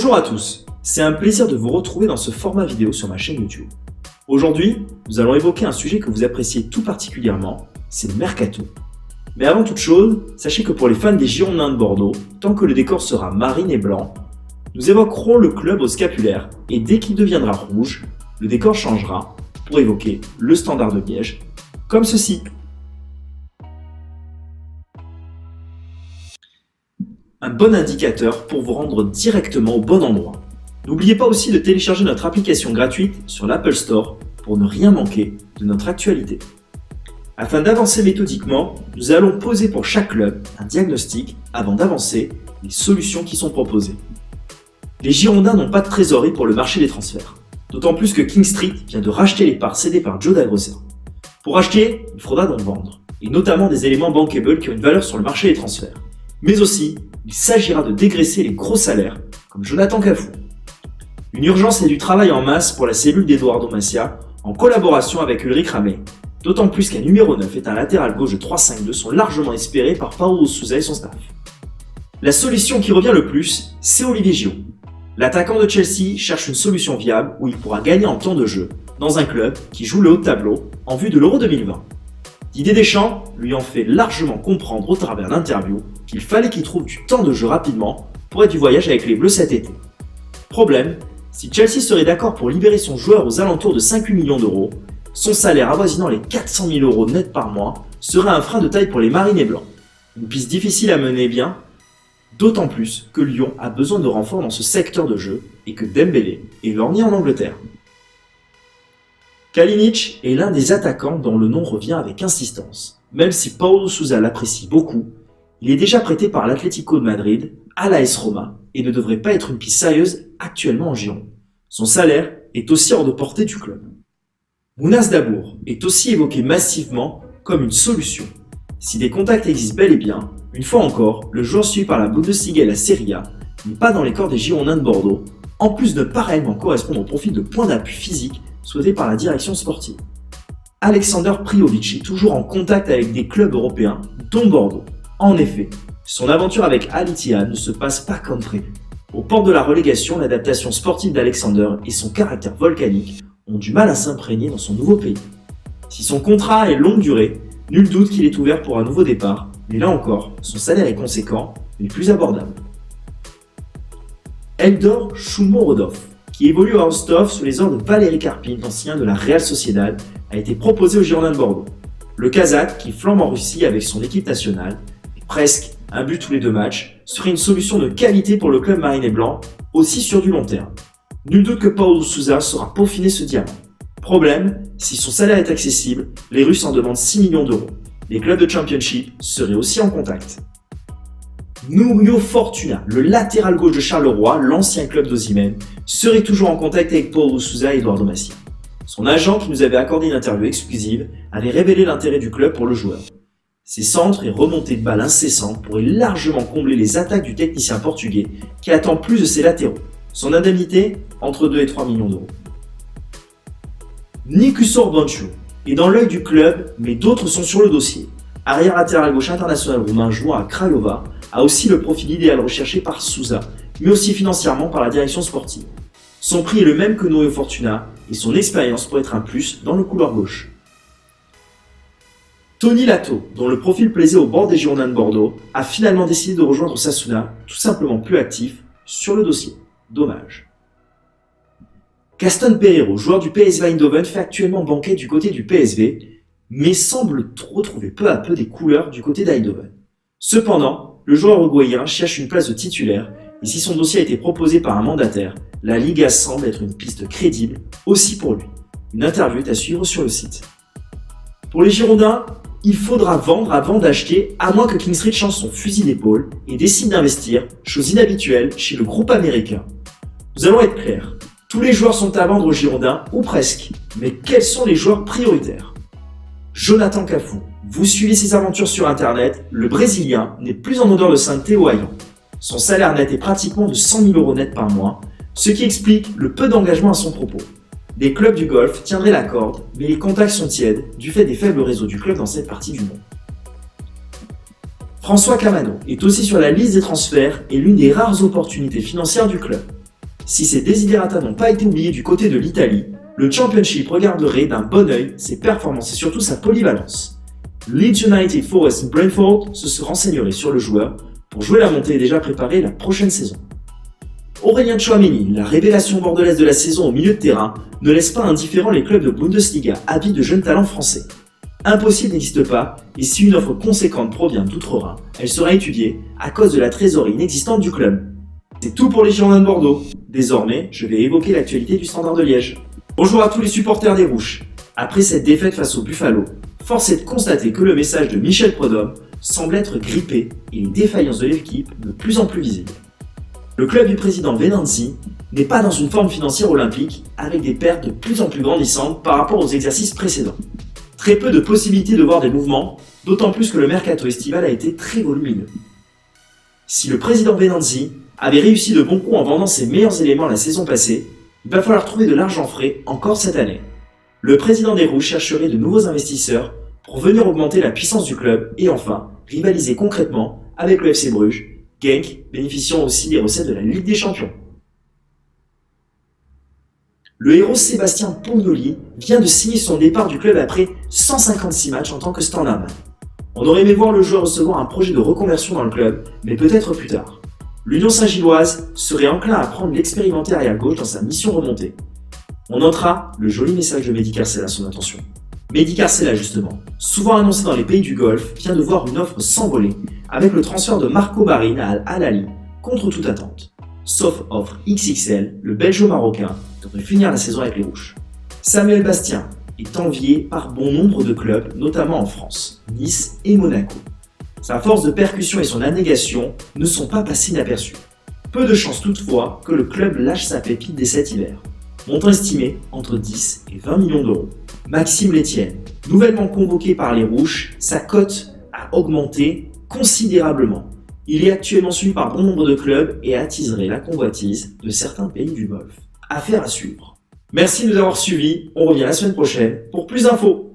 Bonjour à tous, c'est un plaisir de vous retrouver dans ce format vidéo sur ma chaîne YouTube. Aujourd'hui, nous allons évoquer un sujet que vous appréciez tout particulièrement, c'est le mercato. Mais avant toute chose, sachez que pour les fans des Girondins de Bordeaux, tant que le décor sera marine et blanc, nous évoquerons le club au scapulaire et dès qu'il deviendra rouge, le décor changera pour évoquer le standard de Liège, comme ceci. Un bon indicateur pour vous rendre directement au bon endroit. N'oubliez pas aussi de télécharger notre application gratuite sur l'Apple Store pour ne rien manquer de notre actualité. Afin d'avancer méthodiquement, nous allons poser pour chaque club un diagnostic avant d'avancer les solutions qui sont proposées. Les Girondins n'ont pas de trésorerie pour le marché des transferts, d'autant plus que King Street vient de racheter les parts cédées par Joe Dagrosser. Pour acheter, il faudra donc vendre, et notamment des éléments bankable qui ont une valeur sur le marché des transferts. Mais aussi, il s'agira de dégraisser les gros salaires, comme Jonathan Cafou. Une urgence et du travail en masse pour la cellule d'Eduardo Macia, en collaboration avec Ulrich Ramey. D'autant plus qu'un numéro 9 est un latéral gauche de 3-5-2 sont largement espérés par Paulo Souza et son staff. La solution qui revient le plus, c'est Olivier Giroud. L'attaquant de Chelsea cherche une solution viable où il pourra gagner en temps de jeu dans un club qui joue le haut tableau en vue de l'Euro 2020. Didier Deschamps lui en fait largement comprendre au travers d'interviews qu'il fallait qu'il trouve du temps de jeu rapidement pour être du voyage avec les Bleus cet été. Problème, si Chelsea serait d'accord pour libérer son joueur aux alentours de 5-8 millions d'euros, son salaire avoisinant les 400 000 euros net par mois serait un frein de taille pour les Marines et Blancs. Une piste difficile à mener bien, d'autant plus que Lyon a besoin de renforts dans ce secteur de jeu et que Dembélé est lorgné en Angleterre. Kalinic est l'un des attaquants dont le nom revient avec insistance. Même si Paulo Souza l'apprécie beaucoup, il est déjà prêté par l'Atlético de Madrid à l'AS Roma et ne devrait pas être une piste sérieuse actuellement en Gironde. Son salaire est aussi hors de portée du club. Mounas Dabour est aussi évoqué massivement comme une solution. Si des contacts existent bel et bien, une fois encore, le joueur suivi par la Bundesliga et la Serie A n'est pas dans les corps des Girondins de Bordeaux, en plus de pas réellement correspondre au profil de point d'appui physique souhaité par la direction sportive. Alexander Priovic est toujours en contact avec des clubs européens, dont Bordeaux. En effet, son aventure avec Alitia ne se passe pas comme prévu. Au port de la relégation, l'adaptation sportive d'Alexander et son caractère volcanique ont du mal à s'imprégner dans son nouveau pays. Si son contrat est longue durée, nul doute qu'il est ouvert pour un nouveau départ, mais là encore, son salaire est conséquent, mais plus abordable. Eldor Shumorodov, qui évolue à Rostov sous les ordres de Valérie Karpin, ancien de la Real Sociedad, a été proposé au Girondins de Bordeaux. Le Kazakh, qui flambe en Russie avec son équipe nationale, presque un but tous les deux matchs, serait une solution de qualité pour le club marine et blanc, aussi sur du long terme. Nul doute que Paulo Souza saura peaufiner ce diamant. Problème, si son salaire est accessible, les Russes en demandent 6 millions d'euros. Les clubs de championship seraient aussi en contact. Nourio Fortuna, le latéral gauche de Charleroi, l'ancien club d'Ozimène, serait toujours en contact avec Paulo Souza et Eduardo Massia. Son agent, qui nous avait accordé une interview exclusive, avait révélé l'intérêt du club pour le joueur. Ses centres et remontées de balles incessantes pourraient largement combler les attaques du technicien portugais qui attend plus de ses latéraux. Son indemnité Entre 2 et 3 millions d'euros. Nikusor Bancho est dans l'œil du club, mais d'autres sont sur le dossier. Arrière latéral gauche international roumain jouant à Craiova a aussi le profil idéal recherché par Souza, mais aussi financièrement par la direction sportive. Son prix est le même que Noé Fortuna et son expérience pourrait être un plus dans le couloir gauche. Tony Lato, dont le profil plaisait au bord des Girondins de Bordeaux, a finalement décidé de rejoindre Sasuna, tout simplement plus actif sur le dossier. Dommage. Gaston Pereiro, joueur du PSV Eindhoven, fait actuellement banquet du côté du PSV, mais semble retrouver peu à peu des couleurs du côté d'Eindhoven. Cependant, le joueur uruguayen cherche une place de titulaire, et si son dossier a été proposé par un mandataire, la Liga semble être une piste crédible aussi pour lui. Une interview est à suivre sur le site. Pour les Girondins, il faudra vendre avant d'acheter, à moins que King Street change son fusil d'épaule et décide d'investir, chose inhabituelle chez le groupe américain. Nous allons être clairs, tous les joueurs sont à vendre aux Girondins, ou presque, mais quels sont les joueurs prioritaires? Jonathan Cafou. Vous suivez ses aventures sur internet, le Brésilien n'est plus en odeur de sainteté au haillon. Son salaire net est pratiquement de 100 000 euros net par mois, ce qui explique le peu d'engagement à son propos. Des clubs du golf tiendraient la corde, mais les contacts sont tièdes du fait des faibles réseaux du club dans cette partie du monde. François Camano est aussi sur la liste des transferts et l'une des rares opportunités financières du club. Si ces desiderata n'ont pas été oubliés du côté de l'Italie, le Championship regarderait d'un bon œil ses performances et surtout sa polyvalence. Leeds United Forest Brentford se renseignerait sur le joueur pour jouer la montée déjà préparer la prochaine saison. Aurélien Chouameni, la révélation bordelaise de la saison au milieu de terrain, ne laisse pas indifférent les clubs de Bundesliga avides de jeunes talents français. Impossible n'existe pas, et si une offre conséquente provient d'outre-Rhin, elle sera étudiée à cause de la trésorerie inexistante du club. C'est tout pour les Girondins de Bordeaux. Désormais, je vais évoquer l'actualité du Standard de Liège. Bonjour à tous les supporters des Rouges. Après cette défaite face au Buffalo, force est de constater que le message de Michel Prodhomme semble être grippé et les défaillances de l'équipe de plus en plus visibles. Le club du président Venanzi n'est pas dans une forme financière olympique avec des pertes de plus en plus grandissantes par rapport aux exercices précédents. Très peu de possibilités de voir des mouvements, d'autant plus que le mercato estival a été très volumineux. Si le président Venanzi avait réussi de bons coups en vendant ses meilleurs éléments la saison passée, il va falloir trouver de l'argent frais encore cette année. Le président des Rouges chercherait de nouveaux investisseurs pour venir augmenter la puissance du club et enfin rivaliser concrètement avec le FC Bruges Genk bénéficiant aussi des recettes de la Ligue des Champions. Le héros Sébastien Pondoli vient de signer son départ du club après 156 matchs en tant que standardman. On aurait aimé voir le joueur recevoir un projet de reconversion dans le club, mais peut-être plus tard. L'Union Saint-Gilloise serait enclin à prendre l'expérimenter arrière gauche dans sa mission remontée. On notera le joli message de Mehdi à son attention. Mehdi Carcella justement, souvent annoncé dans les pays du Golfe, vient de voir une offre s'envoler avec le transfert de Marco Barin à Al-Alali contre toute attente. Sauf offre XXL, le belgeo-marocain devrait finir la saison avec les Rouges. Samuel Bastien est envié par bon nombre de clubs, notamment en France, Nice et Monaco. Sa force de percussion et son annégation ne sont pas passés inaperçus. Peu de chance toutefois que le club lâche sa pépite dès cet hiver. Montant estimé entre 10 et 20 millions d'euros. Maxime Létienne, nouvellement convoqué par les Rouges, sa cote a augmenté considérablement. Il est actuellement suivi par bon nombre de clubs et attiserait la convoitise de certains pays du Golfe. Affaire à suivre. Merci de nous avoir suivis, on revient la semaine prochaine pour plus d'infos.